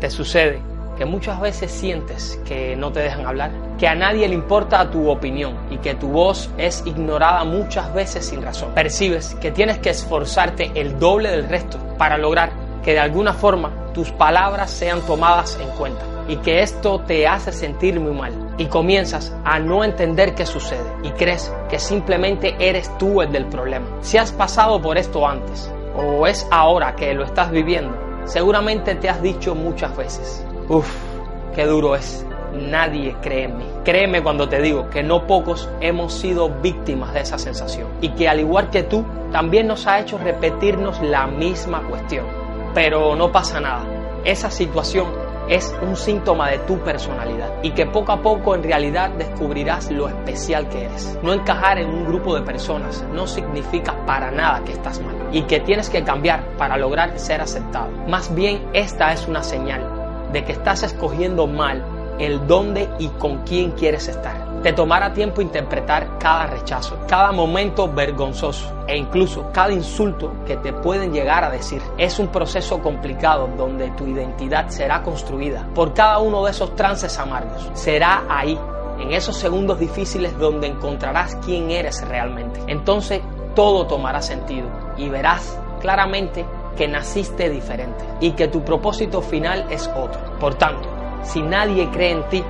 ¿Te sucede que muchas veces sientes que no te dejan hablar? Que a nadie le importa tu opinión y que tu voz es ignorada muchas veces sin razón. Percibes que tienes que esforzarte el doble del resto para lograr que de alguna forma tus palabras sean tomadas en cuenta y que esto te hace sentir muy mal y comienzas a no entender qué sucede y crees que simplemente eres tú el del problema. Si has pasado por esto antes o es ahora que lo estás viviendo, seguramente te has dicho muchas veces, uff, qué duro es. Nadie cree en mí. Créeme cuando te digo que no pocos hemos sido víctimas de esa sensación y que al igual que tú, también nos ha hecho repetirnos la misma cuestión. Pero no pasa nada. Esa situación es un síntoma de tu personalidad y que poco a poco en realidad descubrirás lo especial que eres. No encajar en un grupo de personas no significa para nada que estás mal y que tienes que cambiar para lograr ser aceptado. Más bien esta es una señal de que estás escogiendo mal el dónde y con quién quieres estar. Te tomará tiempo interpretar cada rechazo, cada momento vergonzoso e incluso cada insulto que te pueden llegar a decir. Es un proceso complicado donde tu identidad será construida por cada uno de esos trances amargos. Será ahí, en esos segundos difíciles donde encontrarás quién eres realmente. Entonces todo tomará sentido y verás claramente que naciste diferente y que tu propósito final es otro. Por tanto, si nadie cree en ti,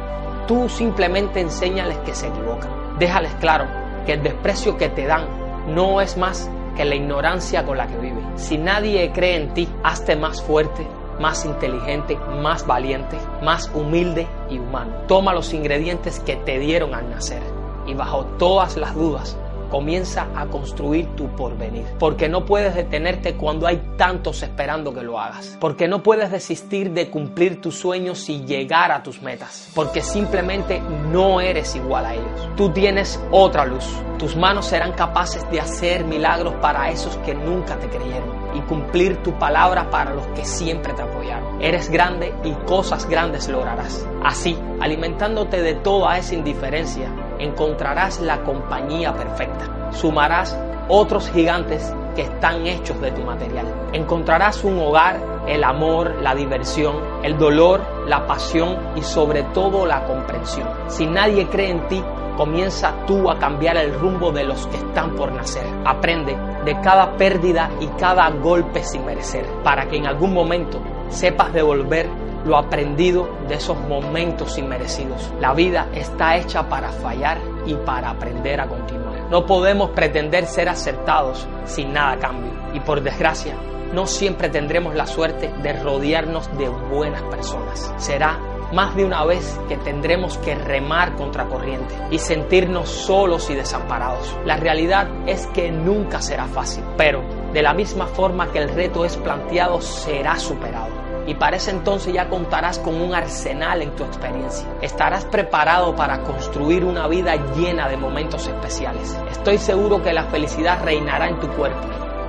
Tú simplemente enséñales que se equivocan. Déjales claro que el desprecio que te dan no es más que la ignorancia con la que viven. Si nadie cree en ti, hazte más fuerte, más inteligente, más valiente, más humilde y humano. Toma los ingredientes que te dieron al nacer y bajo todas las dudas comienza a construir tu porvenir. Porque no puedes detenerte cuando hay tantos esperando que lo hagas. Porque no puedes desistir de cumplir tus sueños y llegar a tus metas. Porque simplemente no eres igual a ellos. Tú tienes otra luz. Tus manos serán capaces de hacer milagros para esos que nunca te creyeron y cumplir tu palabra para los que siempre te apoyaron. Eres grande y cosas grandes lograrás. Así, alimentándote de toda esa indiferencia, encontrarás la compañía perfecta. Sumarás otros gigantes que están hechos de tu material. Encontrarás un hogar, el amor, la diversión, el dolor, la pasión y sobre todo la comprensión. Si nadie cree en ti, comienza tú a cambiar el rumbo de los que están por nacer. Aprende de cada pérdida y cada golpe sin merecer, para que en algún momento sepas devolver lo aprendido de esos momentos inmerecidos. La vida está hecha para fallar y para aprender a continuar. No podemos pretender ser acertados sin nada a cambio. Y por desgracia, no siempre tendremos la suerte de rodearnos de buenas personas. Será más de una vez que tendremos que remar contra corriente y sentirnos solos y desamparados. La realidad es que nunca será fácil, pero de la misma forma que el reto es planteado, será superado y para ese entonces ya contarás con un arsenal en tu experiencia. Estarás preparado para construir una vida llena de momentos especiales. Estoy seguro que la felicidad reinará en tu cuerpo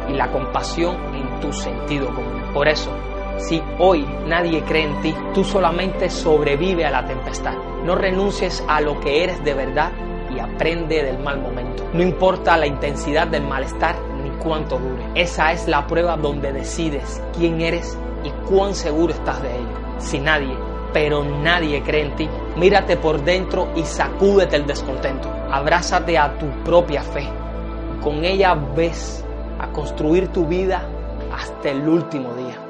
y la compasión en tu sentido común. Por eso, si hoy nadie cree en ti, tú solamente sobrevive a la tempestad. No renuncies a lo que eres de verdad y aprende del mal momento. No importa la intensidad del malestar ni cuánto dure. Esa es la prueba donde decides quién eres y cuán seguro estás de ello. Si nadie, pero nadie cree en ti, mírate por dentro y sacúdete el descontento. Abrázate a tu propia fe. Con ella ves a construir tu vida hasta el último día.